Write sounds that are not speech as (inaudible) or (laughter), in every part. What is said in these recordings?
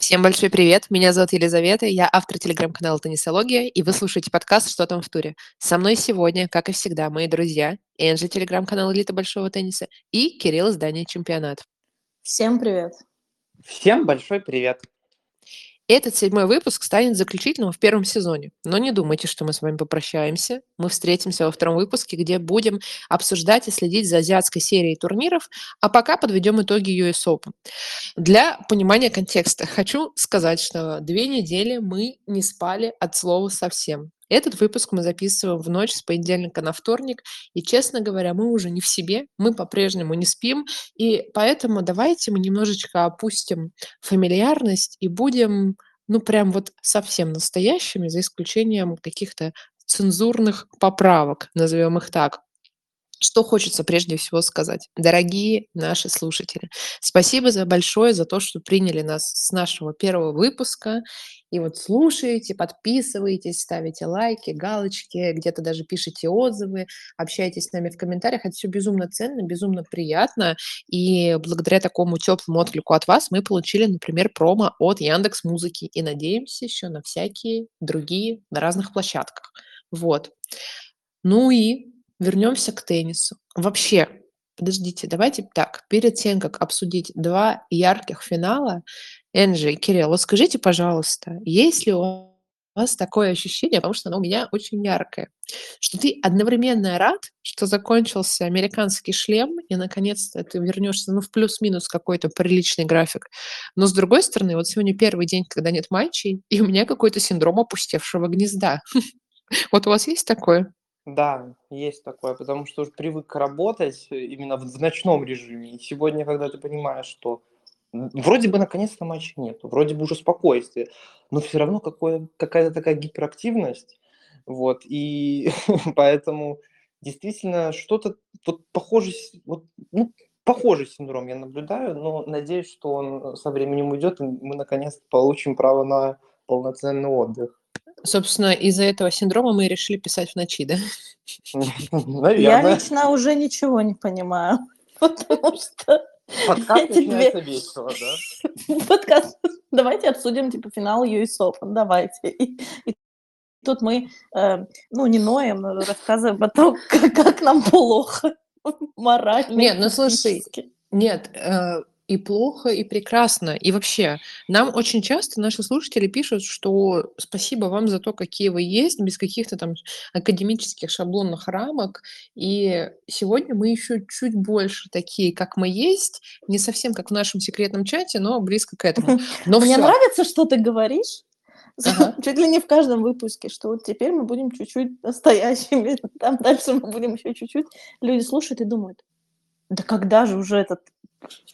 Всем большой привет! Меня зовут Елизавета, я автор телеграм-канала «Теннисология», и вы слушаете подкаст «Что там в туре?». Со мной сегодня, как и всегда, мои друзья, Энджи, телеграм-канал «Элита большого тенниса» и Кирилл, издание «Чемпионат». Всем привет! Всем большой привет! Этот седьмой выпуск станет заключительным в первом сезоне. Но не думайте, что мы с вами попрощаемся. Мы встретимся во втором выпуске, где будем обсуждать и следить за азиатской серией турниров, а пока подведем итоги US Open. Для понимания контекста хочу сказать, что две недели мы не спали от слова совсем. Этот выпуск мы записываем в ночь с понедельника на вторник, и, честно говоря, мы уже не в себе, мы по-прежнему не спим, и поэтому давайте мы немножечко опустим фамильярность и будем, ну, прям вот совсем настоящими, за исключением каких-то цензурных поправок, назовем их так. Что хочется прежде всего сказать? Дорогие наши слушатели, спасибо за большое за то, что приняли нас с нашего первого выпуска. И вот слушаете, подписываетесь, ставите лайки, галочки, где-то даже пишите отзывы, общаетесь с нами в комментариях. Это все безумно ценно, безумно приятно. И благодаря такому теплому отклику от вас мы получили, например, промо от Яндекс Музыки. И надеемся еще на всякие другие, на разных площадках. Вот. Ну и вернемся к теннису. Вообще, подождите, давайте так, перед тем, как обсудить два ярких финала, Энджи Кирилл, вот скажите, пожалуйста, есть ли у вас такое ощущение, потому что оно у меня очень яркое, что ты одновременно рад, что закончился американский шлем, и наконец-то ты вернешься, ну, в плюс-минус какой-то приличный график. Но с другой стороны, вот сегодня первый день, когда нет матчей, и у меня какой-то синдром опустевшего гнезда. (laughs) Вот у вас есть такое? Да, есть такое, потому что уже привык работать э, именно в, в ночном режиме. И сегодня, когда ты понимаешь, что вроде бы наконец-то матча нету, вроде бы уже спокойствие, но все равно какое, какая-то такая гиперактивность, вот, и (laughs) поэтому действительно что-то вот похожий, вот, ну, похожий синдром я наблюдаю, но надеюсь, что он со временем уйдет, и мы наконец-то получим право на полноценный отдых. Собственно, из-за этого синдрома мы и решили писать в ночи, да? (laughs) Я лично уже ничего не понимаю, (laughs) потому что... Подкаст начинается две... весело, да? (laughs) Подкаст. Давайте обсудим, типа, финал US Open, давайте. И, и тут мы, э, ну, не ноем, но рассказываем о том, (laughs) как, как нам плохо (laughs) морально. Нет, ну слушай, нет, э, и плохо, и прекрасно. И вообще, нам очень часто наши слушатели пишут, что спасибо вам за то, какие вы есть, без каких-то там академических шаблонных рамок. И сегодня мы еще чуть больше такие, как мы есть, не совсем как в нашем секретном чате, но близко к этому. (laughs) Но Мне всё. нравится, что ты говоришь. Ага. (laughs) Чуть ли не в каждом выпуске, что вот теперь мы будем чуть-чуть настоящими, (laughs) там дальше мы будем еще чуть-чуть. Люди слушают и думают, да когда же уже этот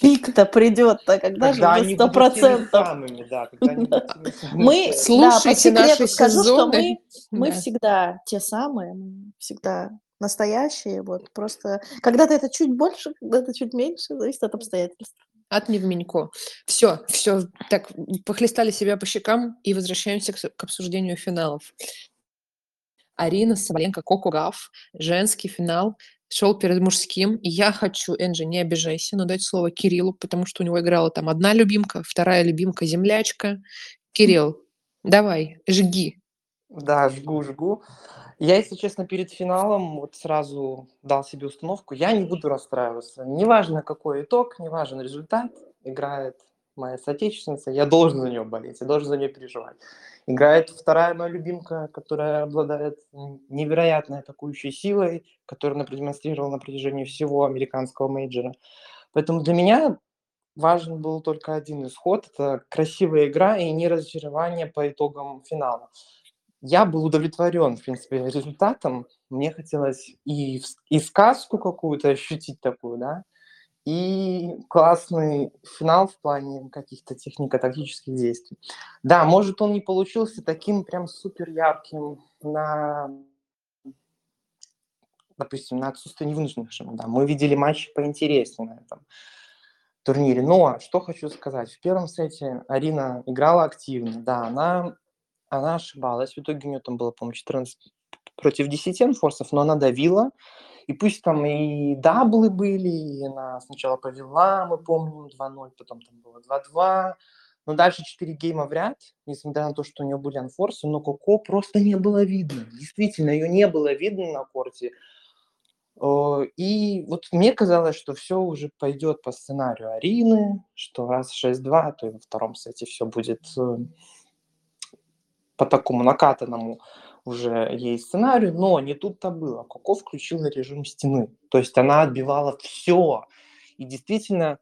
пик-то придет-то, когда, когда же сто процентов. Да, (laughs) мы, слушайте да, наши скажу, сезоны. Что мы, (laughs) мы да. всегда те самые, всегда настоящие, вот просто когда-то это чуть больше, когда-то чуть меньше, зависит от обстоятельств. От невменько. Все, все, так, похлестали себя по щекам и возвращаемся к, к обсуждению финалов. Арина Соболенко, Коко Гав, женский финал шел перед мужским. И я хочу, Энджи, не обижайся, но дать слово Кириллу, потому что у него играла там одна любимка, вторая любимка землячка. Кирилл, давай, жги. Да, жгу, жгу. Я, если честно, перед финалом вот сразу дал себе установку, я не буду расстраиваться. Неважно, какой итог, неважен результат, играет моя соотечественница, я должен за нее болеть, я должен за нее переживать. Играет вторая моя любимка, которая обладает невероятной атакующей силой, которую она продемонстрировала на протяжении всего американского мейджора. Поэтому для меня важен был только один исход. Это красивая игра и не разочарование по итогам финала. Я был удовлетворен, в принципе, результатом. Мне хотелось и, и сказку какую-то ощутить такую, да, и классный финал в плане каких-то технико-тактических действий. Да, может, он не получился таким прям супер ярким на, допустим, на отсутствие невынужденных шагов. Да, мы видели матчи поинтереснее на этом турнире. Но что хочу сказать. В первом сете Арина играла активно. Да, она, она ошибалась. В итоге у нее там было, по-моему, 14 против 10 энфорсов, но она давила. И пусть там и даблы были, и она сначала повела, мы помним, 2-0, потом там было 2-2, Но дальше 4 гейма в ряд, несмотря на то, что у нее были анфорсы, но Коко просто не было видно. Действительно, ее не было видно на корте. И вот мне казалось, что все уже пойдет по сценарию Арины, что раз 6-2, то и во втором сете все будет э, по такому накатанному уже ей сценарию, но не тут-то было. Коко включила режим стены, то есть она отбивала все. И действительно,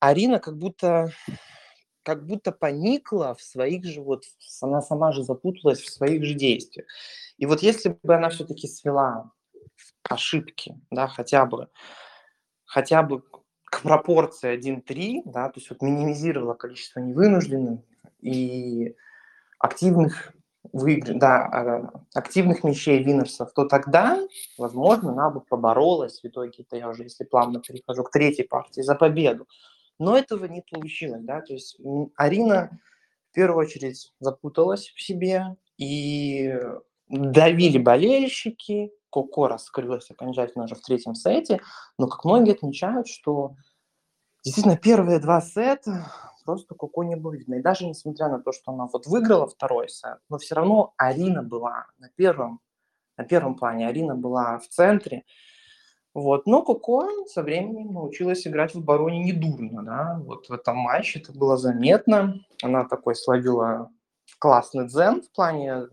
Арина как будто как будто поникла в своих же, вот она сама же запуталась в своих же действиях. И вот если бы она все-таки свела ошибки, да, хотя бы, хотя бы к пропорции 1-3, да, то есть вот минимизировала количество невынужденных и активных выигр... да, а, активных мячей Винерсов, то тогда, возможно, она бы поборолась в итоге, это я уже, если плавно перехожу к третьей партии, за победу. Но этого не получилось, да, то есть Арина в первую очередь запуталась в себе, и давили болельщики, Коко раскрылась окончательно уже в третьем сете, но, как многие отмечают, что действительно первые два сета просто Коко не было видно. И даже несмотря на то, что она вот выиграла второй сет, но все равно Арина была на первом, на первом плане, Арина была в центре, вот. Но Коко со временем научилась играть в обороне недурно. Да? Вот в этом матче это было заметно. Она такой словила классный дзен в плане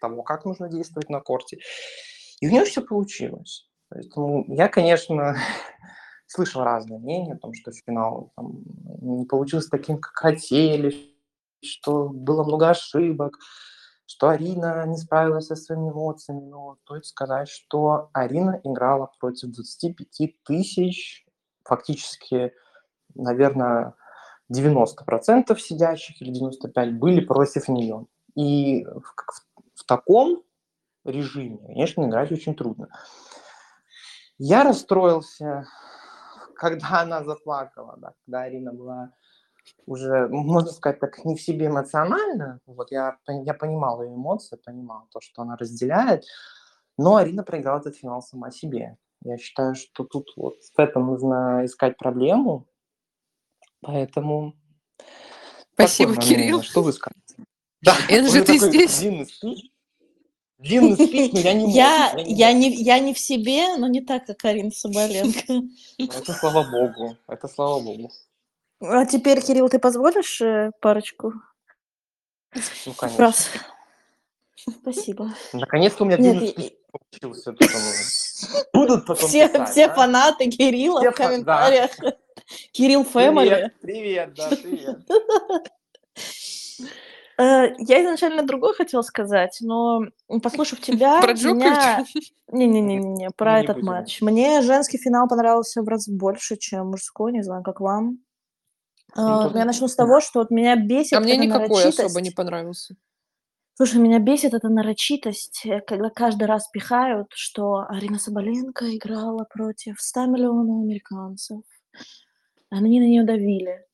того, как нужно действовать на корте. И у нее все получилось. Поэтому я, конечно, (laughs) слышал разные мнения о том, что финал там, не получился таким, как хотели, что было много ошибок что Арина не справилась со своими эмоциями, но стоит сказать, что Арина играла против 25 тысяч, фактически, наверное, 90% сидящих или 95% были против нее. И в, в, в таком режиме, конечно, играть очень трудно. Я расстроился, когда она заплакала, да, когда Арина была уже, можно сказать так, не в себе эмоционально. Вот я, я понимал ее эмоции, понимал то, что она разделяет. Но Арина проиграла этот финал сама себе. Я считаю, что тут вот в этом нужно искать проблему. Поэтому... Спасибо, Кирилл. Что вы скажете? Да, (laughs) это же ты здесь. Длинный спич. Длинный спич, но я не я, я, не, я не в себе, но не так, как Карина Соболенко. Это слава богу. Это слава богу. А теперь, Кирилл, ты позволишь э, парочку Ну, конечно. фраз? Спасибо. Наконец-то у меня длинный спич получился. Будут потом Все, писать, все да? фанаты Кирилла Все в фа- да. комментариях. Кирилл Фэмили. Привет, привет, да, привет. (laughs) Э, Я изначально другое хотела сказать, но послушав (laughs) тебя, Про. Джоковича? Не-не-не, (laughs) про этот матч. Мне женский финал понравился в раз больше, чем мужской, не знаю, как вам. А, тут- Я начну с того, что вот меня бесит А мне никакой особо не понравился. Слушай, меня бесит эта нарочитость, э, когда каждый раз пихают, что Арина Соболенко играла против 100 миллионов американцев. Они на нее давили.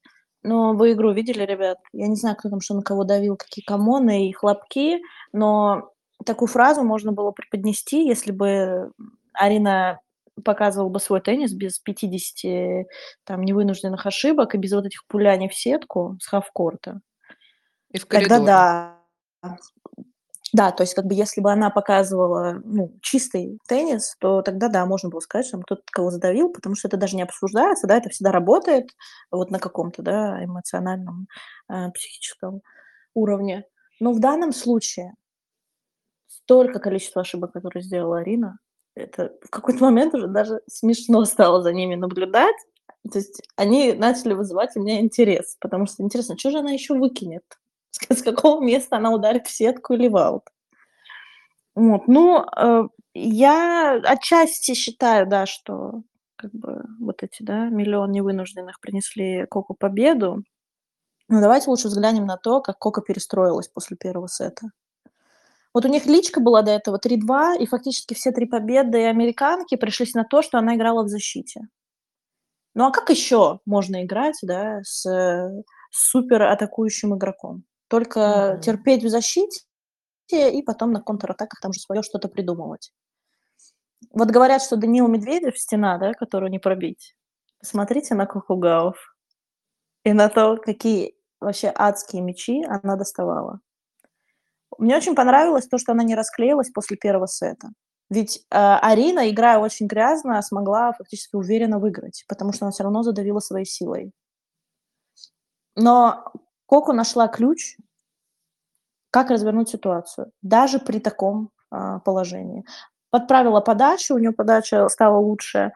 Но вы игру видели, ребят? Я не знаю, кто там что на кого давил, какие камоны и хлопки, но такую фразу можно было преподнести, если бы Арина показывала бы свой теннис без 50 там, невынужденных ошибок и без вот этих пуляний в сетку с хавкорта. И в Тогда коридоре. да. Да, то есть как бы если бы она показывала ну, чистый теннис, то тогда да, можно было сказать, что кто-то кого задавил, потому что это даже не обсуждается, да, это всегда работает вот на каком-то, да, эмоциональном, э, психическом уровне. Но в данном случае столько количества ошибок, которые сделала Арина, это в какой-то момент уже даже смешно стало за ними наблюдать. То есть они начали вызывать у меня интерес, потому что интересно, что же она еще выкинет? (laughs) С какого места она ударит в сетку или в аут? Вот. Ну, э, я отчасти считаю, да, что как бы вот эти, да, миллион невынужденных принесли Коку победу. Но давайте лучше взглянем на то, как Кока перестроилась после первого сета. Вот у них личка была до этого 3-2, и фактически все три победы американки пришлись на то, что она играла в защите. Ну а как еще можно играть, да, с, э, супер атакующим игроком? Только Мгм. терпеть в защите и потом на контратаках там же свое что-то придумывать. Вот говорят, что Даниил Медведев стена, да, которую не пробить. Посмотрите на Кокугауф и на то, какие вообще адские мячи она доставала. Мне очень понравилось то, что она не расклеилась после первого сета. Ведь э, Арина, играя очень грязно, смогла фактически уверенно выиграть, потому что она все равно задавила своей силой. Но Коко нашла ключ, как развернуть ситуацию, даже при таком э, положении. Подправила подачу, у нее подача стала лучше,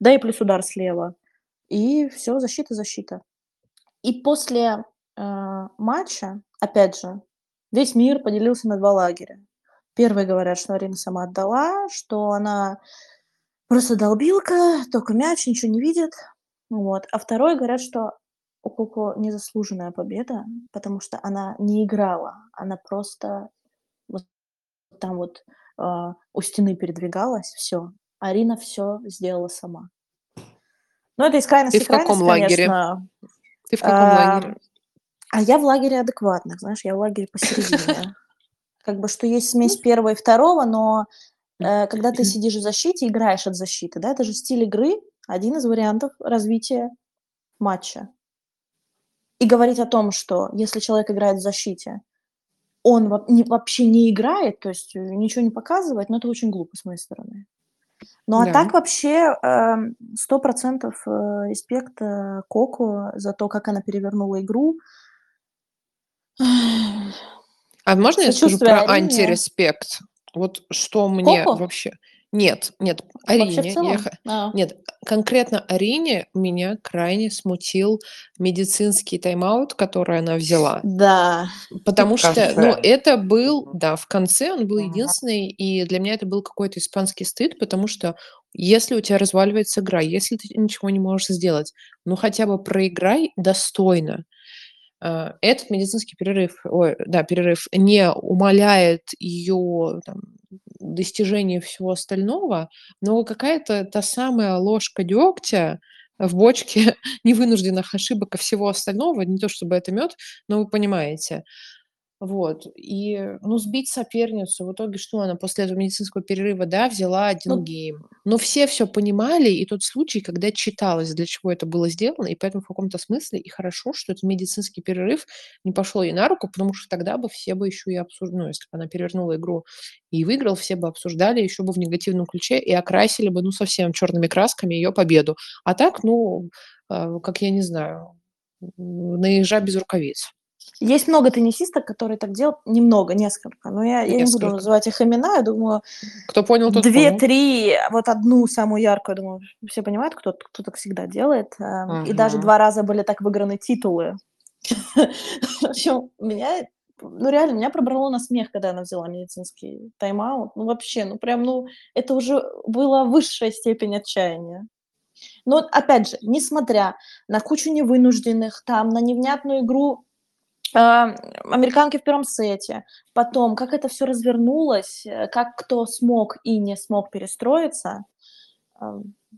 да и плюс удар слева. И все, защита, защита. И после э, матча, опять же, весь мир поделился на два лагеря. Первые говорят, что Арина сама отдала, что она просто долбилка, только мяч, ничего не видит. Вот. А второй говорят, что у Коко незаслуженная победа, потому что она не играла, она просто вот там вот э, у стены передвигалась, все. Арина все сделала сама. Ну, это из крайности Ты в каком крайность, лагере? конечно. Ты в каком А, лагере? А я в лагере адекватных, знаешь, я в лагере посередине. (laughs) Как бы, что есть смесь первого и второго, но э, когда ты сидишь в защите, играешь от защиты, да, это же стиль игры, один из вариантов развития матча. И говорить о том, что если человек играет в защите, он вообще не играет, то есть э, ничего не показывает, но это очень глупо с моей стороны. Ну а Да. так вообще эм, сто процентов э, респект э, Коко за то, как она перевернула игру. А можно я скажу про Арине. антиреспект? Вот что мне Коко? вообще... Нет, нет, Вообще Арине. в целом? я А. Нет, конкретно Арине меня крайне смутил медицинский тайм-аут, который она взяла. Да. Потому В что, конце. ну, это был, да, в конце он был единственный, и для меня это был какой-то испанский стыд, потому что если у тебя разваливается игра, если ты ничего не можешь сделать, ну, хотя бы проиграй достойно. А, Этот медицинский перерыв, ой, да, перерыв не умаляет ее там, достижение всего остального, но какая-то та самая ложка дегтя в бочке (laughs) невынужденных ошибок и всего остального, не то чтобы это мед, но вы понимаете. Вот. И, ну, сбить соперницу, в итоге что она после этого медицинского перерыва, да, взяла один Ну, гейм. Но все все понимали, и тот случай, когда читалось, для чего это было сделано, и поэтому в каком-то смысле и хорошо, что этот медицинский перерыв не пошел ей на руку, потому что тогда бы все бы еще и обсуждали, ну, если бы она перевернула игру и выиграл, все бы обсуждали еще бы в негативном ключе и окрасили бы, ну, совсем черными красками ее победу. А так, ну, а, как я не знаю, м, на ежа без рукавиц. Есть много теннисисток, которые так делают. Немного, несколько. Но я, я не буду Несколько. называть их имена. Я думаю, Кто понял, тот понял. две-три, вот одну самую яркую, я думаю, все понимают, кто, кто так всегда делает. Эм, И даже два раза были так выиграны титулы. (laughs) В общем, меня, ну реально, меня пробрало на смех, когда она взяла медицинский тайм-аут. Ну вообще, ну прям, ну это уже была высшая степень отчаяния. Но опять же, несмотря на кучу невынужденных, там, на невнятную игру американки в первом сете, потом, как это все развернулось, э, как кто смог и не смог перестроиться, э,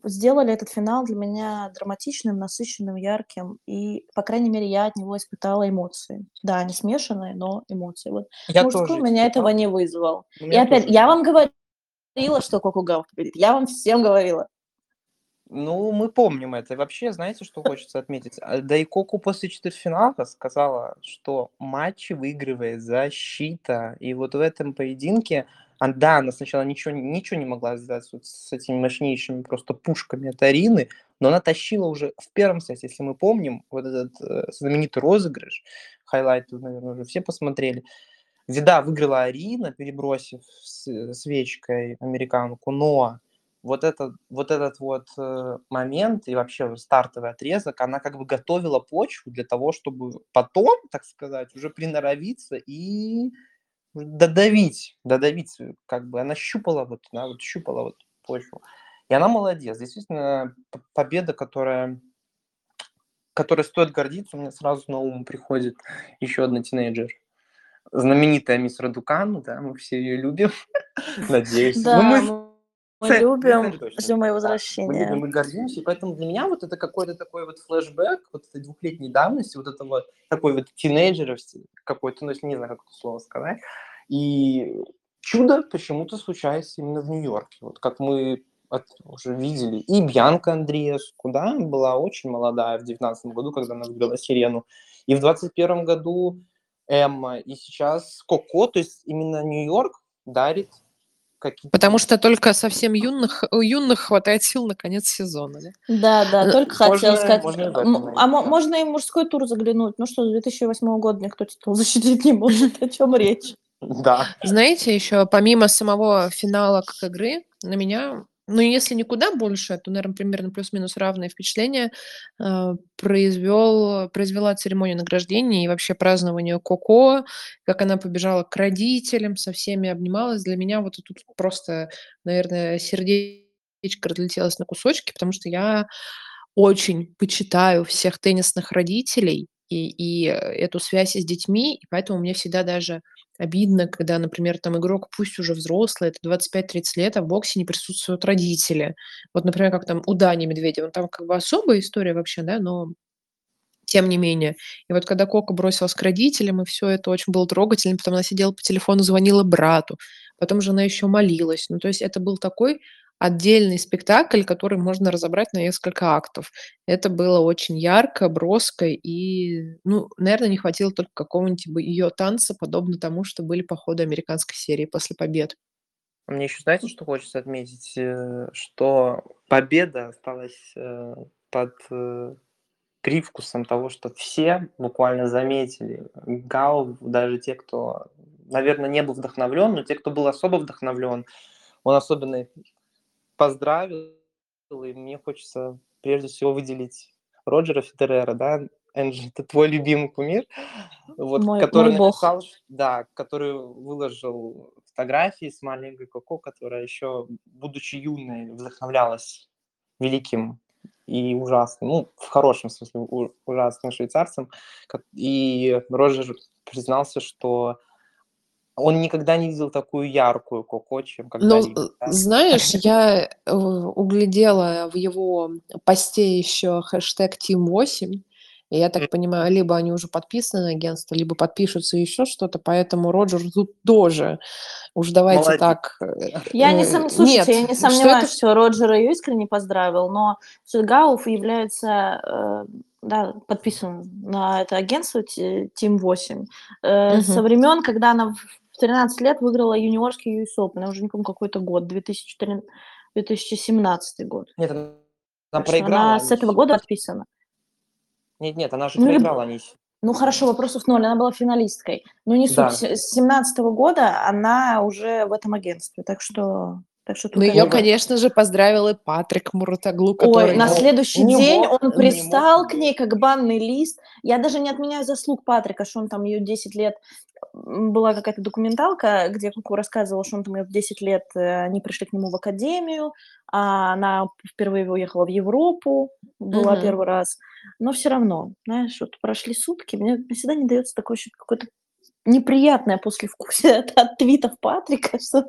сделали этот финал для меня драматичным, насыщенным, ярким, и, по крайней мере, я от него испытала эмоции. Да, они смешанные, но эмоции. Вот Я мужской тоже меня этого не вызвал. И опять, тоже я вам говорила, что Коко Гауф победит. Я вам всем говорила. Ну, мы помним это. И вообще, знаете, что хочется отметить? А, Да и Коко после четвертьфинала сказала, что матчи выигрывает защита. И вот в этом поединке, а, да, она сначала ничего, ничего не могла сделать вот с этими мощнейшими просто пушками от Арины, но она тащила уже в первом сете, если мы помним, вот этот э, знаменитый розыгрыш, хайлайт, наверное, уже все посмотрели, где, да, выиграла Арина, перебросив с- свечкой американку, но вот этот вот, этот вот момент и вообще стартовый отрезок, она как бы готовила почву для того, чтобы потом, так сказать, уже приноровиться и додавить, додавить, э, как бы она щупала вот, да, вот щупала вот почву. И она молодец. Действительно, победа, которая, которой стоит гордиться, меня сразу на ум приходит еще одна тинейджер. Знаменитая мисс Радукан, да, мы все ее любим, (laughs) надеюсь. Ну, Да, мы мы, Цели- любим, ждем ее Да, Мы возвращения. любим и гордимся, и поэтому для меня вот это какой-то такой вот флешбэк вот этой двухлетней давности, вот это вот такой вот тинейджеровский какой-то, ну, если не знаю, как это слово сказать, и чудо почему-то случается именно в Нью-Йорке, вот как мы от- уже видели. И Бьянка Андреевску, да, была очень молодая в девятнадцатом году, когда она выиграла Сирену, И в 21 году Эмма, и сейчас Коко, то есть именно Нью-Йорк дарит какие-то... Потому что только совсем юных, у юных хватает сил на конец сезона, да? Да, да, только можно, хотела сказать. Можно а можно и мужской тур заглянуть. Ну что, с 2008 года никто титул (laughs) защитить не может. О чем речь? Да. Знаете, еще помимо самого финала как игры, на меня ну, если никуда больше, то, наверное, примерно плюс-минус равные впечатления э, произвел, произвела церемония награждения и вообще празднование Коко, как она побежала к родителям, со всеми обнималась. Для меня вот тут просто, наверное, сердечко разлетелось на кусочки, потому что я очень почитаю всех теннисных родителей и, и эту связь с детьми, и поэтому мне всегда даже обидно, когда, например, там игрок, пусть уже взрослый, это 25-30 лет, а в боксе не присутствуют родители. Вот, например, как там у Дани Медведева, там как бы особая история вообще, да, но тем не менее. И вот когда Кока бросилась к родителям, и все это очень было трогательно, потом она сидела по телефону, звонила брату, потом же она еще молилась. Ну, то есть это был такой отдельный спектакль, который можно разобрать на несколько актов. Это было очень ярко, броско, и, ну, наверное, не хватило только какого-нибудь ее танца, подобно тому, что были по ходу американской серии после побед. Мне еще, знаете, что хочется отметить? Э, что победа осталась э, под э, привкусом того, что все буквально заметили. Гау, даже те, кто, наверное, не был вдохновлен, но те, кто был особо вдохновлен, он особенно поздравил, и мне хочется прежде всего выделить Роджера Федерера, да, Энджи, это твой любимый кумир, вот, мой, который мой написал, бог. да, который выложил фотографии с маленькой Коко, которая еще, будучи юной, вдохновлялась великим и ужасным, ну, в хорошем смысле, ужасным швейцарцем. И Роджер признался, что он никогда не видел такую яркую Коко, чем когда Ну, да? знаешь, я э, углядела в его посте еще хэштег Team 8 и я так понимаю, либо они уже подписаны на агентство, либо подпишутся еще что-то, поэтому Роджер тут тоже. Уж давайте Молодец. так. Э, я не сом... Слушайте, Нет, я не сомневаюсь, что, это... что Роджер ее искренне поздравил, но Сюдгауф является э, да, подписан на это агентство Team 8 угу. со времен, когда она в 13 лет выиграла юниорский US Open. Я уже не помню, какой-то год, 2014, 2017 год. Нет, она, она проиграла. Она с этого года подписана. Нет, нет, она же ну, проиграла. Анись. Ну хорошо, вопросов ноль, она была финалисткой. Но не суть, да. с 17 года она уже в этом агентстве, так что так что ну, ее, конечно же, поздравил и Патрик Муратаглу, который... Ой, на следующий него, день он пристал к ней как банный лист. Я даже не отменяю заслуг Патрика, что он там ее 10 лет... Была какая-то документалка, где Куку рассказывал, что он там в 10 лет э, они пришли к нему в академию, а она впервые уехала в Европу, была угу. первый раз. Но все равно, знаешь, вот прошли сутки, мне всегда не дается такое какое-то неприятное послевкусие (laughs) от, от твитов Патрика, что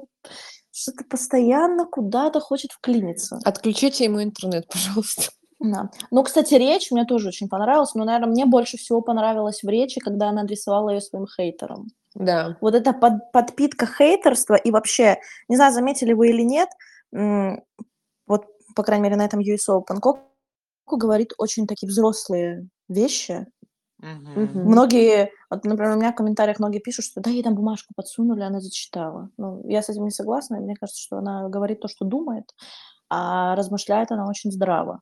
что-то постоянно куда-то хочет вклиниться. Отключите ему интернет, пожалуйста. Да. Ну, кстати, речь мне тоже очень понравилась, но, наверное, мне больше всего понравилось в речи, когда она адресовала ее своим хейтерам. Да. Вот это под, подпитка хейтерства и вообще, не знаю, заметили вы или нет, вот, по крайней мере, на этом US Open, говорит очень такие взрослые вещи, Мгм. Многие, вот, например, у меня в комментариях многие пишут, что да, ей там бумажку подсунули, она зачитала. Ну, я с этим не согласна, мне кажется, что она говорит то, что думает, а размышляет она очень здраво.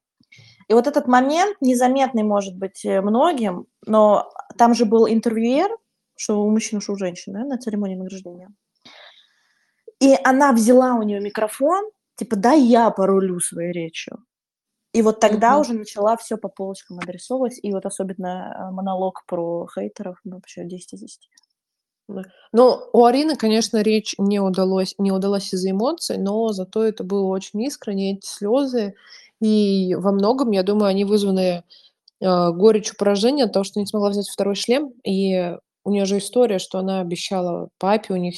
И вот этот момент незаметный может быть э, многим, но там же был интервьюер, что у мужчины, что у женщины, на церемонии награждения. И она взяла у нее микрофон, типа, да, я порулю своей речью. И вот тогда угу. уже начала все по полочкам адресовывать, и вот особенно э, монолог про хейтеров, ну, вообще 10 из 10. Ну, у Арины, конечно, речь не удалось, не удалась из-за эмоций, но зато это было очень искренне, эти слезы, и во многом, я думаю, они вызваны э, горечью поражения, того, что не смогла взять второй шлем, и у нее же история, что она обещала папе, у них,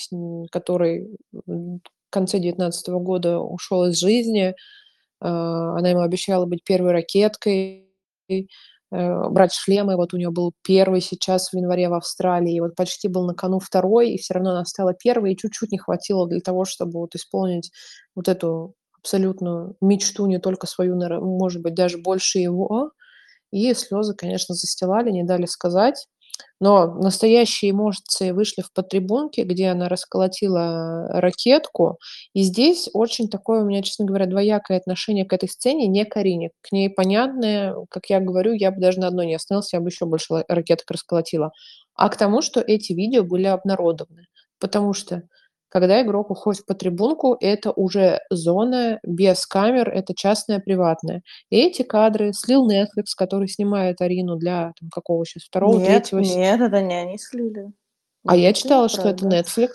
который в конце 19 года ушел из жизни, она ему обещала быть первой ракеткой, э, брать шлемы. Вот у нее был первый сейчас в январе в Австралии, и вот почти был на кону второй, и все равно она стала первой, и чуть-чуть не хватило для того, чтобы вот исполнить вот эту абсолютную мечту, не только свою, может быть, даже больше его. и слезы, конечно, застилали, не дали сказать. Но настоящие эмоции вышли в подтрибунке, где она расколотила ракетку. И здесь очень такое у меня, честно говоря, двоякое отношение к этой сцене, не к Арине. К ней понятное, как я говорю, я бы даже на одной не остановился, я бы еще больше ракеток расколотила. А к тому, что эти видео были обнародованы. Потому что когда игрок уходит по трибунку, это уже зона без камер, это частная, приватная. И эти кадры слил Netflix, который снимает Арину для там, какого сейчас, второго, Нет, третьего. нет, это не они слили. А я Вот читала, что это правда. Netflix.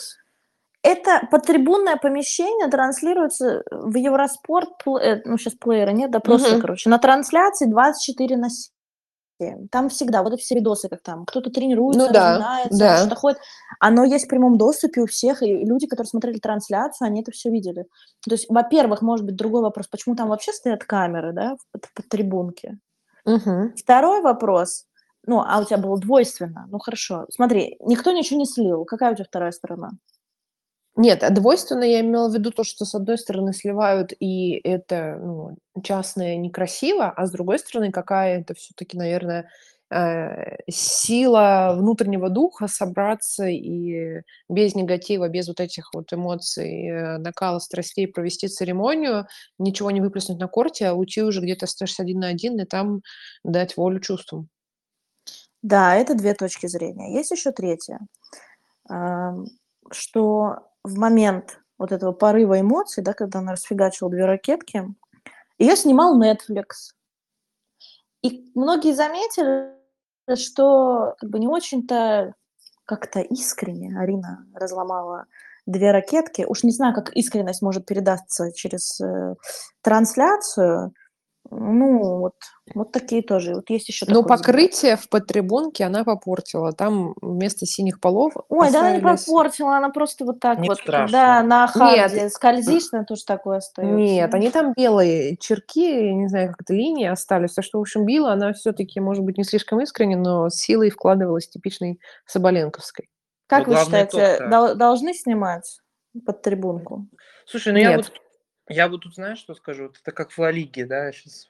Это подтрибунное помещение транслируется в Евроспорт, э, ну сейчас плеера нет, да просто, Мгм. короче, на трансляции 24 на 7. Там всегда, вот эти все видосы, как там, кто-то тренируется, Ну да, да. что-то ходит. Оно есть в прямом доступе у всех, и люди, которые смотрели трансляцию, они это все видели. То есть, во-первых, может быть, другой вопрос, почему там вообще стоят камеры, да, под, под трибунке. Мгм. Второй вопрос, ну, а у тебя было двойственно, ну хорошо, смотри, никто ничего не слил, какая у тебя вторая сторона? Нет, а двойственно я имела в виду то, что с одной стороны сливают, и это ну, частное некрасиво, а с другой стороны какая это все-таки, наверное, э, сила внутреннего духа собраться и без негатива, без вот этих вот эмоций, э, накала страстей провести церемонию, ничего не выплеснуть на корте, а уйти уже где-то 161 на 1 и там дать волю чувствам. Да, это две точки зрения. Есть еще третья, ам, что в момент вот этого порыва эмоций, да, когда она расфигачила две ракетки, ее снимал Netflix. И многие заметили, что как бы не очень-то как-то искренне Арина разломала две ракетки. Уж не знаю, как искренность может передаться через э, трансляцию. Ну, вот, вот такие тоже. Вот есть еще Но взгляд. покрытие в подтрибунке она попортила. Там вместо синих полов Ой, да она не попортила, она просто вот так Не вот, страшно. когда на Нет. харде скользишь, на тоже такое остается. Нет, они там белые черки, я не знаю, как это линии остались. То, что, в общем, била, она все-таки, может быть, не слишком искренне, но с силой вкладывалась типичной Соболенковской. Как Ну, вы считаете, дол- должны снимать под трибунку? Слушай, ну я Нет. вот я вот тут знаешь, что скажу? Вот Это как в Ла Лиге, да, сейчас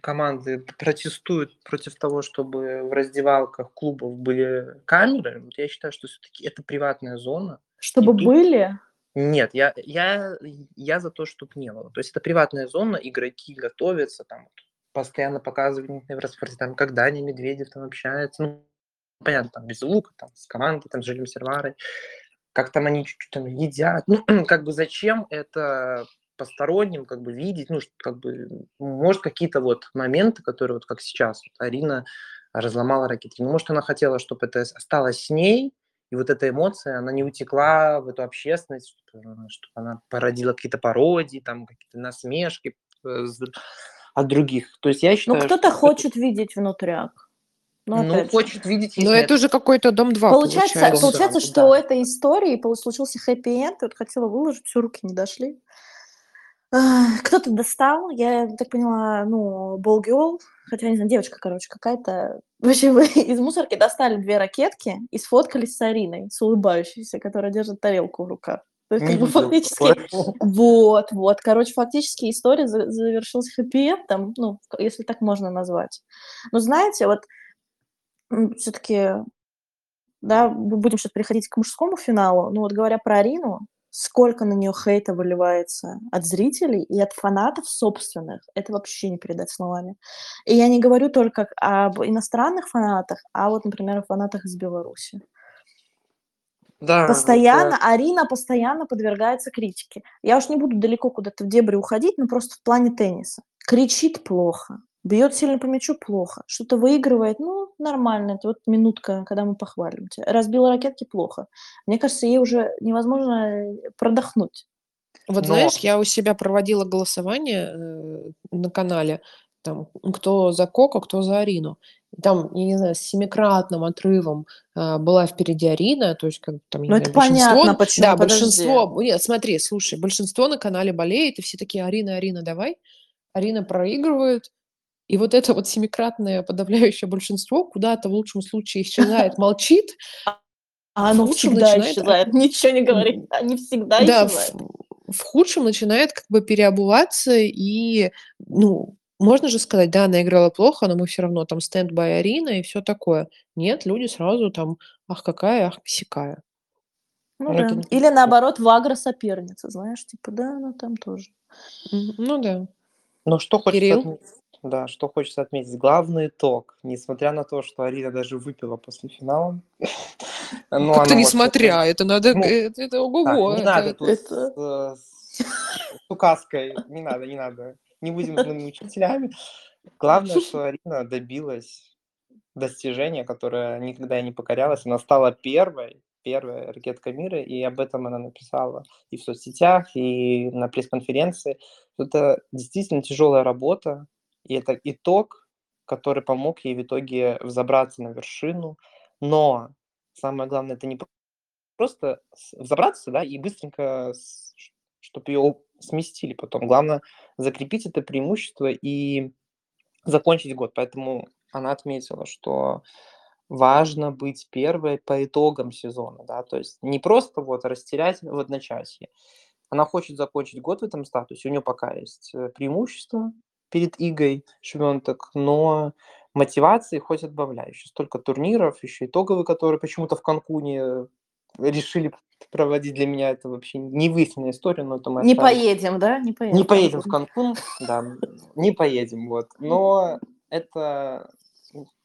команды протестуют против того, чтобы в раздевалках клубов были камеры. Вот я считаю, что все-таки это приватная зона. Чтобы тут- были? Нет, я, я, я за то, чтобы не было. То есть это приватная зона, игроки готовятся, там постоянно показывают там, как Даня Медведев там общается. Ну, понятно, там без звука, там, с командой, там, с Жилем Серварой. Как там они чуть-чуть там едят. Ну, (clears throat) как бы зачем это посторонним как бы видеть, ну, как бы, может, какие-то вот моменты, которые вот как сейчас, вот Арина разломала ракетки. Ну, может, она хотела, чтобы это осталось с ней, и вот эта эмоция, она не утекла в эту общественность, чтобы, чтобы она породила какие-то пародии, там какие-то насмешки э, от других. То есть я Ну, считаю, кто-то что хочет видеть внутряк. Ну, ну, опять же. хочет видеть, Но это уже какой-то дом 2 Получается, получается. Дом получается, что да. у этой истории случился хэппи-энд, и вот хотела выложить, все, руки не дошли. Кто-то достал, я так поняла, ну, болгиол, хотя, не знаю, девочка, короче, какая-то. В общем, (laughs) из мусорки достали две ракетки и сфоткались с Ариной, с улыбающейся, которая держит тарелку в руках. То есть, как бы, фактически, вот, вот, короче, фактически история за- завершилась хэппи-эндом, ну, если так можно назвать. Но знаете, вот все-таки, да, мы будем сейчас переходить к мужскому финалу, ну вот говоря про Арину, сколько на нее хейта выливается от зрителей и от фанатов собственных, это вообще не передать словами. И я не говорю только об иностранных фанатах, а вот, например, о фанатах из Беларуси. Да, Постоянно, это- Арина постоянно подвергается критике. Я уж не буду далеко куда-то в дебри уходить, но просто в плане тенниса. Кричит плохо, бьет сильно по мячу плохо, что-то выигрывает, ну, нормально, это вот минутка, когда мы похвалим тебя. Разбила ракетки плохо. Мне кажется, ей уже невозможно э, продохнуть. Вот Но- знаешь, я у себя проводила голосование э, на канале, там, кто за Коко, кто за Арину. Там, я не знаю, с семикратным отрывом э, была впереди Арина, то есть как там, Ну, это большинство- понятно, почему, Да, подожди. большинство, нет, смотри, слушай, большинство на канале болеет, и все такие, Арина, Арина, давай. Арина проигрывает, и вот это вот семикратное подавляющее большинство куда-то в лучшем случае исчезает, (laughs) молчит, А оно худшем всегда начинает- исчезает. (laughs) Ничего не говорит. Они всегда да, исчезают. в, в худшем начинает как бы переобуваться и, ну, можно же сказать, да, она играла плохо, но мы все равно там стендбай Арина и все такое. Нет, люди сразу там: "Ах, какая, ах, сякая". Ну это да. не Или наоборот, Вагра соперница, знаешь, типа, да, она там тоже. Ну да. Но что хочется Кирилл? отметить, да, что хочется отметить. Главный итог, несмотря на то, что Арина даже выпила после финала, (laughs) Ну, как-то несмотря, это надо, Ну, это, ого-го, не надо тут это- с, э, с указкой, не надо, не надо. Не будем злыми учителями. Главное, что Арина добилась достижения, которое никогда не покорялась. Она стала первой, первая ракетка мира, и об этом она написала и в соцсетях, и на пресс-конференции. Это действительно тяжелая работа, и это итог, который помог ей в итоге взобраться на вершину. Но самое главное, это не просто взобраться, да, и быстренько, чтобы ее сместили потом. Главное закрепить это преимущество и закончить год. Поэтому она отметила, что важно быть первой по итогам сезона, да, то есть не просто вот растерять в одночасье. Она хочет закончить год в этом статусе, у нее пока есть э, преимущество перед Игой Швентек, но мотивации хоть отбавляй. Еще столько турниров, еще итоговые, которые почему-то в Канкуне решили проводить. Для меня это вообще не выясненная история, но это мы Не оставим. поедем, да? Не поедем. Не поедем в. Канкун, да, не поедем, вот. Но это,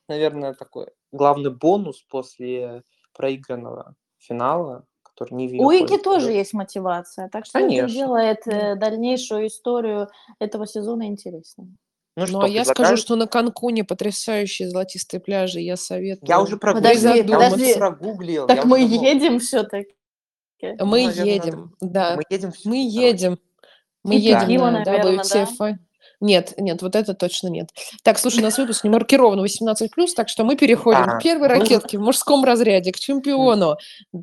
наверное, такой главный бонус после проигранного финала, который не в её У Иги тоже есть мотивация, так что это Конечно. делает Да. э, дальнейшую историю этого сезона интереснее. Ну Ну, что, а я скажу, что на Канкуне потрясающие золотистые пляжи. Я советую. Я уже прогуглил, Подожди, подожди. прогуглил. Так я мы уже едем все-таки. Мы Ну, наверное, надо- едем, да. Мы едем Мы едем. Мы И едем текила, на наверно, WTF. Нет, нет, вот это точно нет. Так, слушай, у нас выпуск не маркирован 18+, так что мы переходим А, к первой ну, ракетке в мужском разряде, к чемпиону.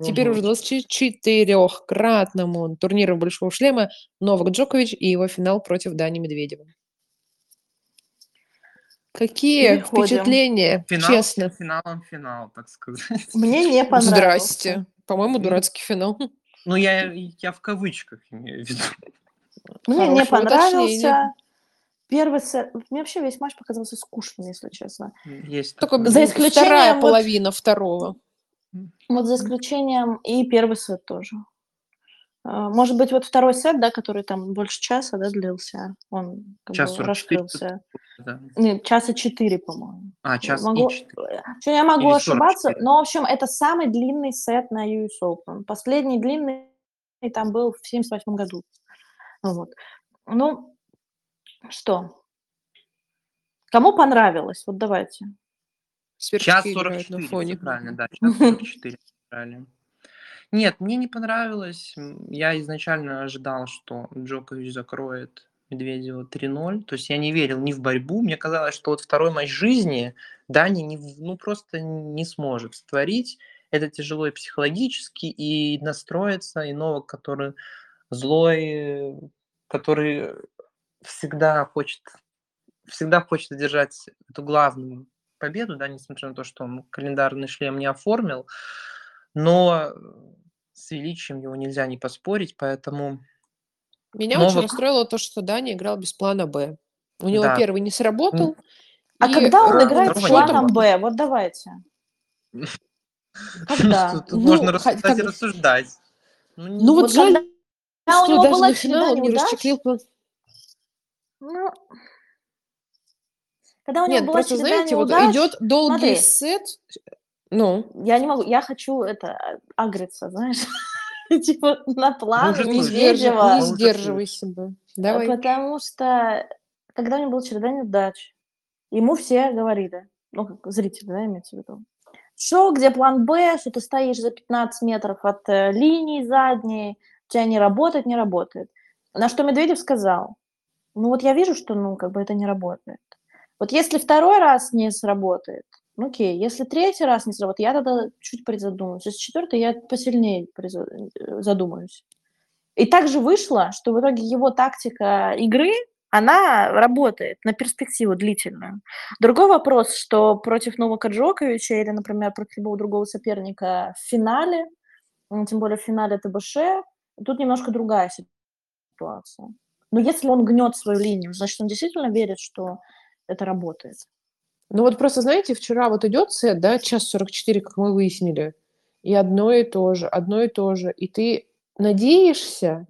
Теперь уже 24-кратному турниру Большого шлема Новак Джокович и его финал против Дани Медведева. Какие Переходим. впечатления, Финал, честно? финалом финал, так сказать. Мне не понравился. Здрасте. По-моему, дурацкий финал. Ну, я, я в кавычках имею в виду. Мне не Хорошее понравился. уточнение. Первый сет. Мне вообще весь матч показался скучным, если честно. Есть Только. За исключением вторая вот- половина второго. Вот за исключением и первый сет тоже. А, Может быть, вот второй сет, да, который там больше часа, да, длился, он как Час бы 44 раскрылся. Да. Нет, часа четыре, по-моему. А, час Могу- и четыре. Чё, я могу Или ошибаться, 44. но, в общем, это самый длинный сет на US Open. Последний длинный там был в 78 году. Вот. Ну, что? Кому понравилось? Вот давайте. Час Сверчки играют 44, на фоне. правильно, да, (laughs) час 44 правильно. Нет, мне не понравилось. Я изначально ожидал, что Джокович закроет Медведева 3-0. То есть я не верил ни в борьбу. Мне казалось, что вот второй матч жизни Дани не, ну, просто не сможет створить. Это тяжело и психологически, и настроиться, и Новак, который злой, который всегда хочет, всегда хочет одержать эту главную победу, да, несмотря на то, что он календарный шлем не оформил, но с величием его нельзя не поспорить, поэтому Меня очень Новак- расстроило то, что Дани играл без плана «Б». У него Да. первый не сработал. А и когда он играет с планом. Б? Вот давайте. (laughs) Когда? тут Ну, можно рассуждать. Ну, Ну вот Вот жаль, что даже на финал он не неудач, расчехлил план. Ну, когда у него Нет, была просто, знаете, вот неудач, идет долгий смотри. сет. Ну, я не могу, я хочу это а, агриться, знаешь, (laughs) типа на план сдержи- Медведева, не сдерживай себя. Давай. потому что когда у него была череда неудач, ему все говорили, ну, как зрители, да, имеется в виду, что, где план Б, что ты стоишь за 15 метров от э, линии задней, у тебя не работает, не работает. На что Медведев сказал, ну вот я вижу, что, ну, как бы это не работает. Вот если второй раз не сработает, ну окей, если третий раз не сработает, я тогда чуть призадумаюсь. Если четвертый, я посильнее э, задумаюсь. И также вышло, что в итоге его тактика игры, она работает на перспективу длительную. Другой вопрос, что против Новака Джоковича или, например, против любого другого соперника в финале, тем более в финале ТБШ, тут немножко другая ситуация. Но если он гнет свою линию, значит, он действительно верит, что это работает. Ну вот просто, знаете, вчера вот идет сет, да, час 44, как мы выяснили, и одно и то же, одно и то же, и ты надеешься,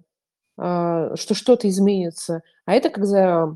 а, что что-то изменится, а это как, за,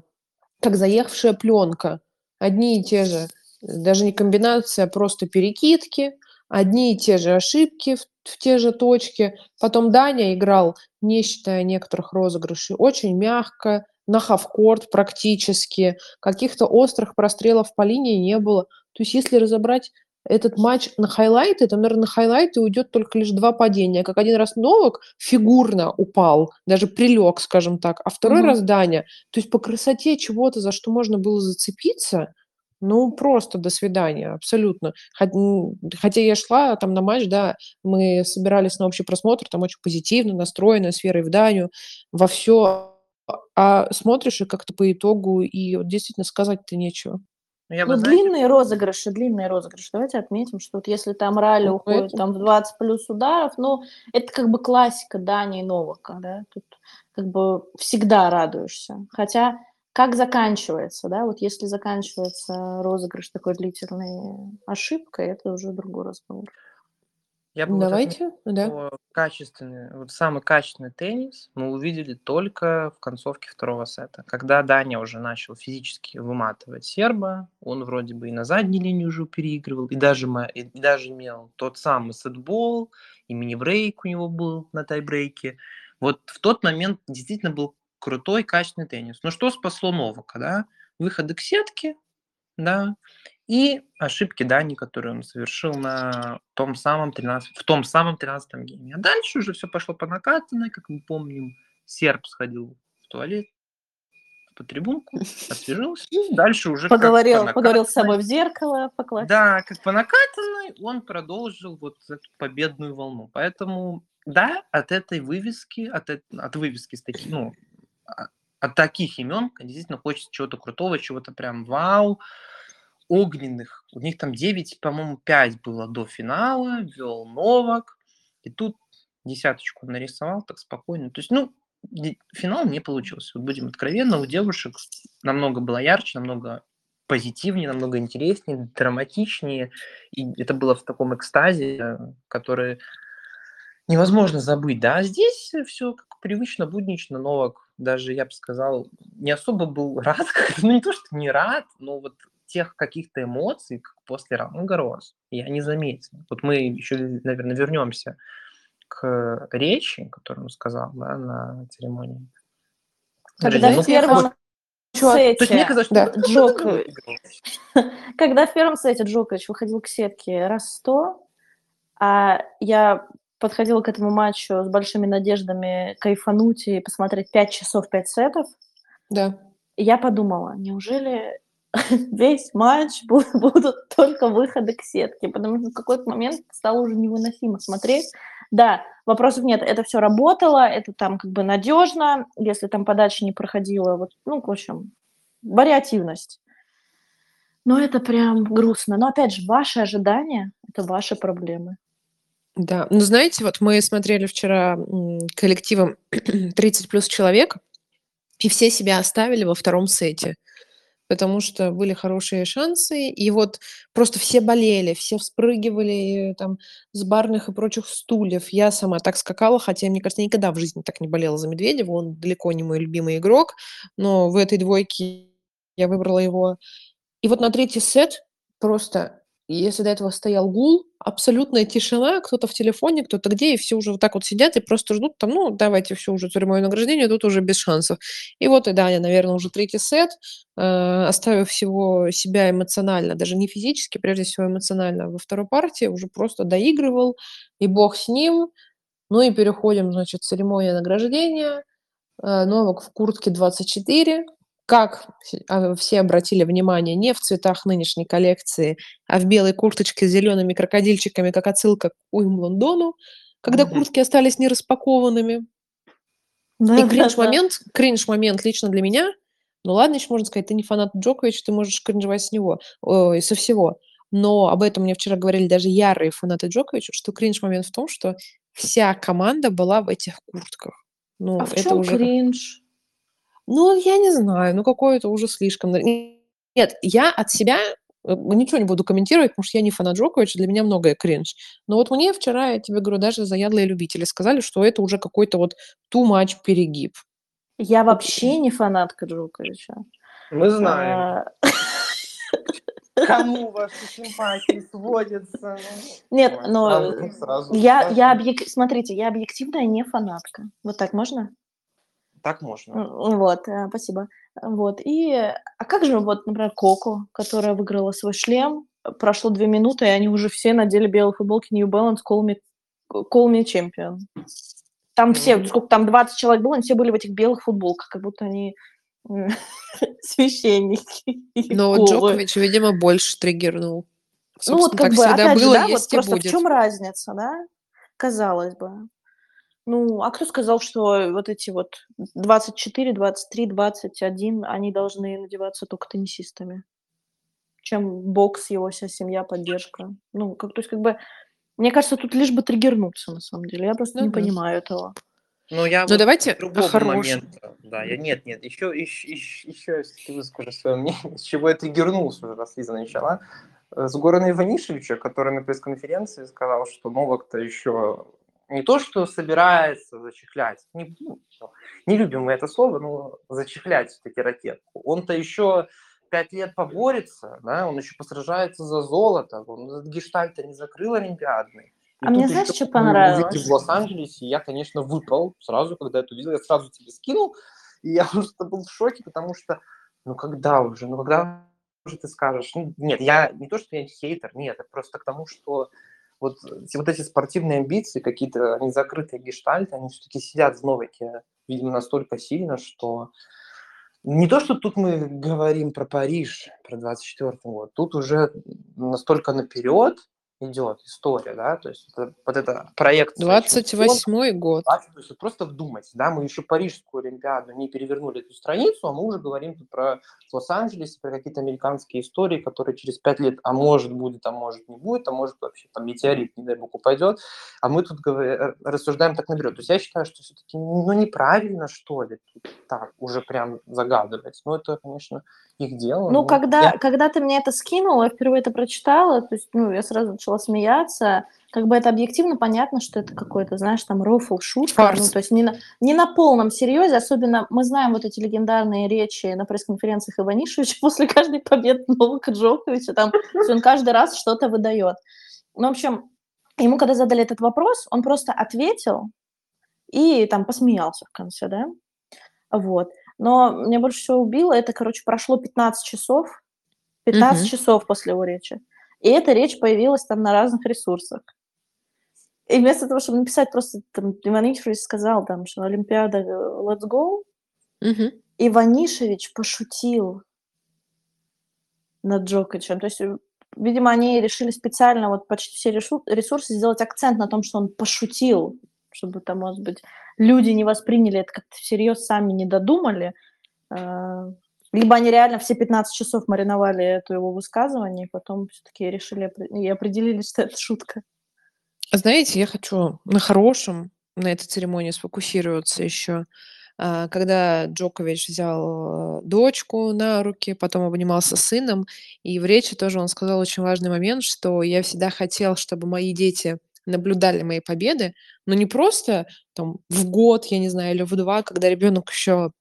как заехавшая пленка. Одни и те же, даже не комбинация, а просто перекидки, одни и те же ошибки в, в те же точки. Потом Даня играл, не считая некоторых розыгрышей, очень мягко, на хавкорт практически, каких-то острых прострелов по линии не было. То есть если разобрать этот матч на хайлайты, там, наверное, на хайлайты уйдет только лишь два падения. Как один раз Новак фигурно упал, даже прилег, скажем так, а второй Мгм. раз Даня. То есть по красоте чего-то, за что можно было зацепиться, ну, просто до свидания, абсолютно. Хотя я шла там на матч, да, мы собирались на общий просмотр, там очень позитивно настроена, с верой в Даню, во все. А смотришь и как-то по итогу, и вот действительно сказать-то нечего. Ну, я Ну, бы, знаете, длинные розыгрыши, длинные розыгрыши. Давайте отметим, что вот если там ралли Ну, уходит это- там в 20 плюс ударов, ну, это как бы классика Дани и Новака, да, тут как бы всегда радуешься. Хотя как заканчивается, да, вот если заканчивается розыгрыш такой длительной ошибкой, это уже другой разговор. я бы вот Давайте, да. что качественный, вот самый качественный теннис мы увидели только в концовке второго сета, когда Даня уже начал физически выматывать серба, он вроде бы и на задней линии уже переигрывал, и даже, и даже имел тот самый сетбол, и мини-брейк у него был на тайбрейке. Вот в тот момент действительно был крутой, качественный теннис. Но что спасло Новака, да? Выходы к сетке, да, и ошибки Дани, которые он совершил на том самом 13, в том самом 13 гейме. А дальше уже все пошло по накатанной, как мы помним, серб сходил в туалет, по трибунку, освежился, и дальше уже Поговорил, по поговорил с собой в зеркало, по классике. Да, как по накатанной он продолжил вот эту победную волну. Поэтому, да, от этой вывески, от, от вывески с таких, ну, от таких имен действительно хочется чего-то крутого, чего-то прям вау, огненных. У них там 9, по-моему, 5 было до финала, вел Новак, и тут десяточку нарисовал так спокойно. То есть, ну, финал не получился. Вот будем откровенны, у девушек намного было ярче, намного позитивнее, намного интереснее, драматичнее. И это было в таком экстазе, э, который невозможно забыть. Да, а здесь все как привычно, буднично. Новак даже, я бы сказал, не особо был (laughs) рад. Ну, не то, что не рад, но вот тех каких-то эмоций, как после Ролан Гарос, я не заметил. Вот мы еще, наверное, вернемся к речи, которую он сказал да, на церемонии. Когда Подожди, в ну, первом вот, то есть мне сете казалось, что Да. вот кто-то Джокович, выиграл. (laughs) когда в первом сете Джокович выходил к сетке раз сто, а я подходила к этому матчу с большими надеждами кайфануть и посмотреть 5 часов, 5 сетов, Да. и я подумала, неужели (laughs) весь матч бу- будут только выходы к сетке, потому что в какой-то момент стало уже невыносимо смотреть. Да, вопросов нет, это все работало, это там как бы надежно, если там подача не проходила, вот, ну, в общем, вариативность. Но это прям грустно. Но опять же, ваши ожидания – это ваши проблемы. Да, ну знаете, вот мы смотрели вчера коллективом (clears throat) 30 плюс человек, и все себя оставили во втором сете, потому что были хорошие шансы, и вот просто все болели, все вспрыгивали э, там с барных и прочих стульев. Я сама так скакала, хотя, мне кажется, никогда в жизни так не болела за Медведева, он далеко не мой любимый игрок, но в этой двойке я выбрала его. И вот на третий сет просто, если до этого стоял гул, абсолютная тишина, кто-то в телефоне, кто-то где, и все уже вот так вот сидят и просто ждут там, ну, давайте все уже мое награждение, тут уже без шансов. И вот и Даня, наверное, уже третий сет, э, оставив всего себя эмоционально, даже не физически, прежде всего эмоционально, во второй партии уже просто доигрывал, и бог с ним. Ну и переходим, значит, церемония награждения. Э, Новак в куртке 24. Как все- а, все обратили внимание, не в цветах нынешней коллекции, а в белой курточке с зелеными крокодильчиками, как отсылка к Уимблдону, когда Мгм. куртки остались не распакованными. И кринж-момент, кринж-момент лично для меня, ну ладно, еще можно сказать, ты не фанат Джоковича, ты можешь кринжевать с него, ой, со всего. Но об этом мне вчера говорили даже ярые фанаты Джоковича, что кринж-момент в том, что вся команда была в этих куртках. Ну, А в это чем уже... кринж? Ну, я не знаю, ну какое-то уже слишком. Нет, я от себя э, ничего не буду комментировать, потому что я не фанат Джоковича, для меня многое кринж. Но вот мне вчера, я тебе говорю, даже заядлые любители сказали, что это уже какой-то вот too much перегиб. Я вообще не фанатка Джоковича. Мы знаем. А, (laughs) Кому ваши симпатии сводятся? Нет, Ой, но сразу- я, я объек- смотрите, я объективная не фанатка. Вот так можно? Так можно. Вот, э, спасибо. Вот, и... А как же вот, например, Коко, которая выиграла свой шлем, прошло две минуты, и они уже все надели белые футболки New Balance Call Me, Call Me Champion. Там все, Мгм. сколько там, 20 человек было, они все были в этих белых футболках, как будто они э, (laughs) священники. Но вот. Джокович, видимо, больше триггернул. Ну вот Собственно, как так бы, всегда опять же, было, да, вот просто в будет. чем разница, да? Казалось бы. Ну, а кто сказал, что вот эти вот 24, 23, 21, они должны надеваться только теннисистами? Чем бокс, его вся семья, поддержка? Ну, как, то есть, как бы, мне кажется, тут лишь бы триггернуться, на самом деле. Я просто Ну не да. понимаю этого. Ну, я Ну, вот давайте к другому о хорошем. моменту. Да, я нет, нет, еще, еще, еще, еще если ты выскажешь свое мнение, (laughs) с чего я триггернулся уже, раз Лиза начала. С Горана Иванишевича, который на пресс-конференции сказал, что Новак-то еще не то, что собирается зачехлять, не, ну, не любим мы это слово, но зачехлять все-таки ракетку. Он-то еще пять лет поборется, да, он еще посражается за золото, он этот гештальт не закрыл олимпиадный. И А мне знаешь, что понравилось? в Лос-Анджелесе, я, конечно, выпал сразу, когда это увидел, я сразу тебе скинул, и я (laughs) просто был в шоке, потому что, ну когда уже, ну когда уже ты скажешь, ну нет, я не то, что я хейтер, нет, это просто к тому, что вот, вот эти спортивные амбиции, какие-то незакрытые гештальты, они все-таки сидят в Новике, видимо, настолько сильно, что не то, что тут мы говорим про Париж, про 24 год, тут уже настолько наперед идет история, да, то есть это, вот это чемпионов. 28-й год. Да, То есть просто вдумайтесь, да, мы еще Парижскую Олимпиаду не перевернули эту страницу, а мы уже говорим тут про Лос-Анджелес, про какие-то американские истории, которые через пять лет, а может будет, а может не будет, а может вообще там метеорит, не дай бог, упадет, а мы тут говоря- рассуждаем так наперед. То есть я считаю, что все-таки, ну, неправильно, что ли, тут так уже прям загадывать. Ну, это, конечно, их дело. Ну, но когда, я- когда ты мне это скинул, я впервые это прочитала, то есть, ну, я сразу начала смеяться. Как бы это объективно понятно, что это какой-то, знаешь, там рофл, шутка. Фарс. Ну, то есть не на, не на полном серьезе, особенно мы знаем вот эти легендарные речи на пресс-конференциях Иванишевича (laughs) после каждой победы Новака Джоковича, там, он каждый раз что-то выдает. Ну, в общем, ему когда задали этот вопрос, он просто ответил и там посмеялся в конце, да, вот. Но меня больше всего убило, это, короче, прошло 15 часов, 15 Мгм. часов после его речи. И эта речь появилась там на разных ресурсах. И вместо того, чтобы написать просто, там, Иванишевич сказал там, что Олимпиада, э, let's go, Мгм. Иванишевич пошутил над Джоковичем. То есть, э, видимо, они решили специально вот почти все ресурсы сделать акцент на том, что он пошутил, чтобы там, может быть, люди не восприняли это как-то всерьез, сами не додумали. Либо они реально все 15 часов мариновали это его высказывание, и потом все-таки решили и определили, что это шутка. А Знаете, я хочу на хорошем на этой церемонии сфокусироваться еще. А, Когда Джокович взял э, дочку на руки, потом обнимался с сыном, и в речи тоже он сказал очень важный момент, что я всегда хотел, чтобы мои дети наблюдали мои победы, но не просто там в год, я не знаю, или в два, когда ребенок еще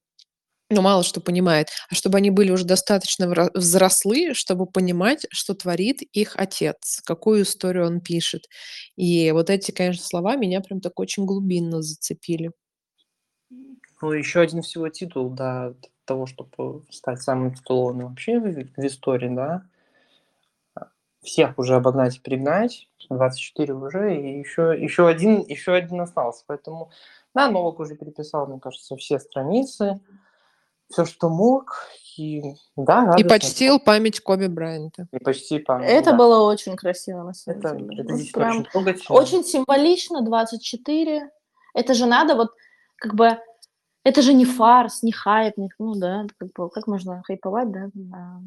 ну, мало что понимает, а чтобы они были уже достаточно взрослы, чтобы понимать, что творит их отец, какую историю он пишет. И вот эти, конечно, слова меня прям так очень глубинно зацепили. Ну, еще один всего титул, да, того, чтобы стать самым титулованным вообще в, в истории, да. Всех уже обогнать и перегнать, 24 уже, и еще, еще, один, еще один остался. Поэтому, да, Новак уже переписал, мне кажется, все страницы, все, что мог, и да, И почтил память Коби Брайанта. И почти память. Это да. было очень красиво, на самом Это, деле. это Вот действительно прям очень. Очень символично, 24. Это же надо вот как бы... Это же не фарс, не хайп, не, ну да, как, бы, как можно хайповать, да, на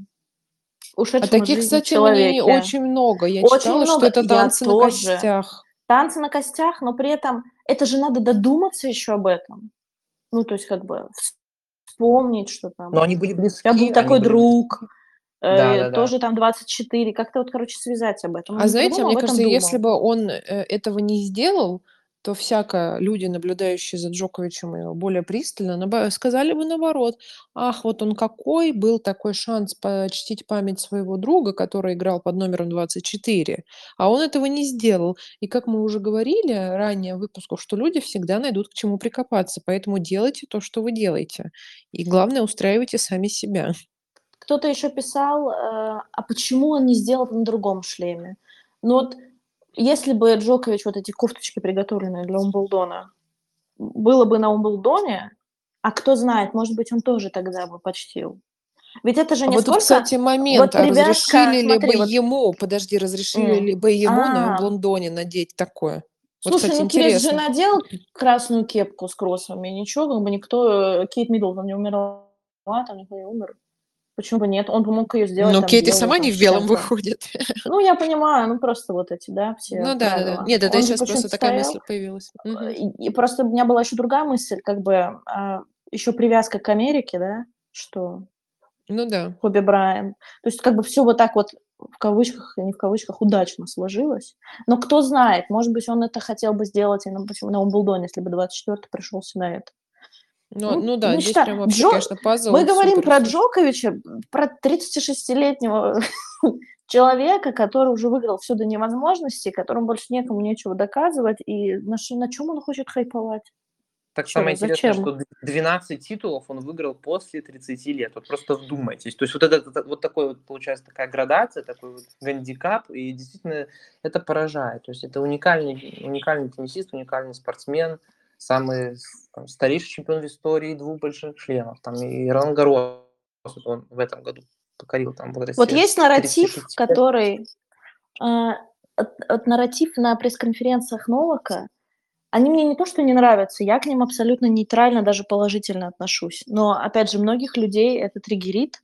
А ушедшем из таких, кстати, человеке. очень много. Я Очень читала, много. что это Я танцы на тоже. костях. Танцы на костях, но при этом это же надо додуматься еще об этом. Ну, то есть как бы вспомнить, что там. Но они были близки. Я был они такой были друг. э, Да-да-да. тоже там 24. Как-то вот, короче, связать об этом. Он А знаете, по-любому мне кажется, если думал. бы он э, этого не сделал, то всяко люди, наблюдающие за Джоковичем его более пристально, сказали бы наоборот. Ах, вот он какой, был такой шанс почтить память своего друга, который играл под номером 24, а он этого не сделал. И как мы уже говорили ранее в выпусках, что люди всегда найдут к чему прикопаться, поэтому делайте то, что вы делаете. И главное, устраивайте сами себя. Кто-то еще писал, э, а почему он не сделал на другом шлеме? Ну вот, если бы Джокович вот эти кофточки, приготовленные для Умблдона, было бы на Умблдоне, а кто знает, может быть, он тоже тогда бы почтил. Ведь это же А не вот тут, сколько... кстати, момент, вот а привязка, разрешили ли смотри, бы вот- ему, подожди, разрешили М. ли бы ему на А. Лондоне надеть такое? Вот, Слушай, кстати, ну Крис же надел красную кепку с кроссами, ничего, как бы никто, э, Кейт Миддлтон не умерла, там никто не умер. Почему бы нет? Он бы мог ее сделать Но там Кейт и белую, сама там, не в белом выходит. (laughs) Ну, я понимаю, ну просто вот эти, да, все Ну да, да, да. правила. Нет, Он же сейчас просто почему-то такая стоял. мысль появилась. Мгм. И, и просто у меня была еще другая мысль, как бы а, еще привязка к Америке, да, что Ну да. Коби Брайан. То есть как бы все вот так вот в кавычках и не в кавычках удачно сложилось. Но кто знает, может быть, он это хотел бы сделать и на, на Умблдоне, если бы 24-й пришелся на это. Ну, Ну, ну да, здесь прям вообще, Джо- конечно, пазл. Мы говорим про. Джоковича, про 36-летнего (laughs) человека, который уже выиграл все до невозможности, которому больше некому нечего доказывать, и на, ш- на чем он хочет хайповать? Так Чё, самое интересное, зачем? что д- 12 титулов он выиграл после 30 лет. Вот просто вдумайтесь. То есть вот это- вот такой вот получается такая градация, такой вот гандикап, и действительно это поражает. То есть это уникальный, уникальный теннисист, уникальный спортсмен, самый там, старейший чемпион в истории двух больших шлемов. Там и Ролан Гарос он в этом году покорил там в Вот есть нарратив, 36 который... э, нарратив на пресс-конференциях Новака, они мне не то, что не нравятся, я к ним абсолютно нейтрально, даже положительно отношусь. Но, опять же, многих людей это триггерит.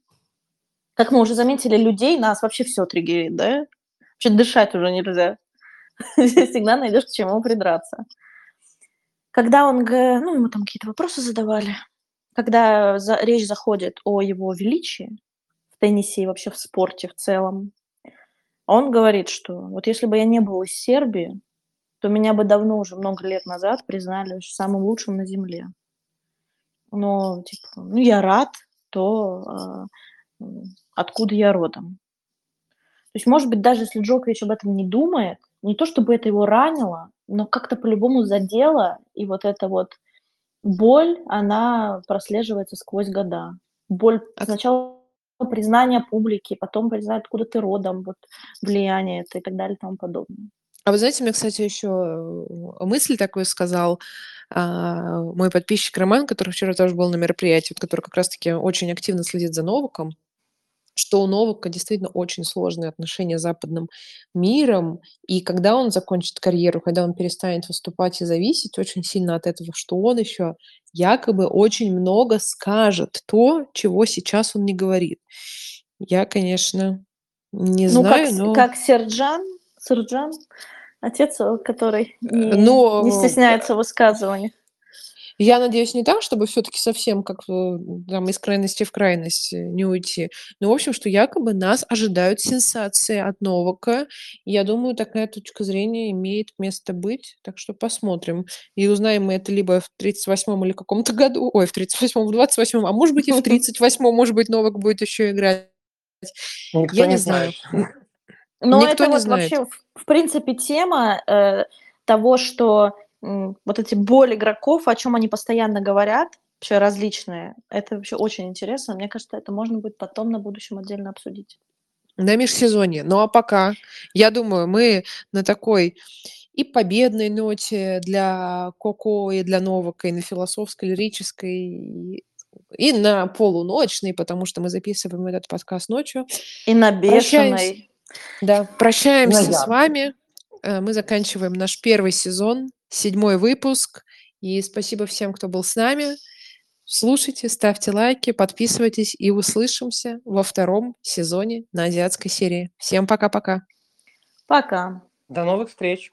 Как мы уже заметили, людей, нас вообще все триггерит, да? Вообще дышать уже нельзя. (laughs) Всегда найдешь к чему придраться. Когда он, ну, ему там какие-то вопросы задавали, когда за- речь заходит о его величии в теннисе и вообще в спорте в целом, он говорит, что вот если бы я не был из Сербии, то меня бы давно уже много лет назад признали самым лучшим на земле. Но, типа, ну, я рад, то м, откуда я родом. То есть, может быть, даже если Джокович об этом не думает, не то чтобы это его ранило, но как-то по-любому задело, и вот эта вот боль, она прослеживается сквозь года. Боль А- сначала признание публики, потом признание, откуда ты родом, вот влияние это и так далее и тому подобное. А вы знаете, мне, кстати, еще мысль такую сказал а, мой подписчик Роман, который вчера тоже был на мероприятии, вот который как раз-таки очень активно следит за Новаком, что у Новака действительно очень сложные отношения с западным миром, и когда он закончит карьеру, когда он перестанет выступать и зависеть очень сильно от этого, что он еще якобы очень много скажет то, чего сейчас он не говорит. Я, конечно, не ну, знаю, как, но... как Серджан, Серджан, отец, э, который не, но, не э, стесняется в высказываниях. Я надеюсь, не так, чтобы все-таки совсем как э, там из крайности в крайность э, не уйти. Но, в общем, что якобы нас ожидают сенсации от Новака. Я думаю, такая точка зрения имеет место быть. Так что посмотрим. И узнаем мы это либо в 38-м или каком-то году. Ой, в 38-м, в 28-м. А может быть и в (laughs) 38-м, может быть, Новак будет еще играть. Никто Я не не знаю. знает. Но Никто это вот знает. вообще, в, принципе, тема э, того, что вот эти боли игроков, о чем они постоянно говорят, вообще различные, это вообще очень интересно. Мне кажется, это можно будет потом на будущем отдельно обсудить. на межсезонье. Ну а пока, я думаю, мы на такой и победной ноте для Коко и для Новака, и на философской, лирической, и- на полуночной, потому что мы записываем этот подкаст ночью. И на Прощаемся. бешеной. Да, прощаемся с вами. Э, Мы заканчиваем наш первый сезон, седьмой выпуск. И спасибо всем, кто был с нами. Слушайте, ставьте лайки, подписывайтесь и услышимся во втором сезоне на азиатской серии. Всем пока-пока. Пока. До новых встреч.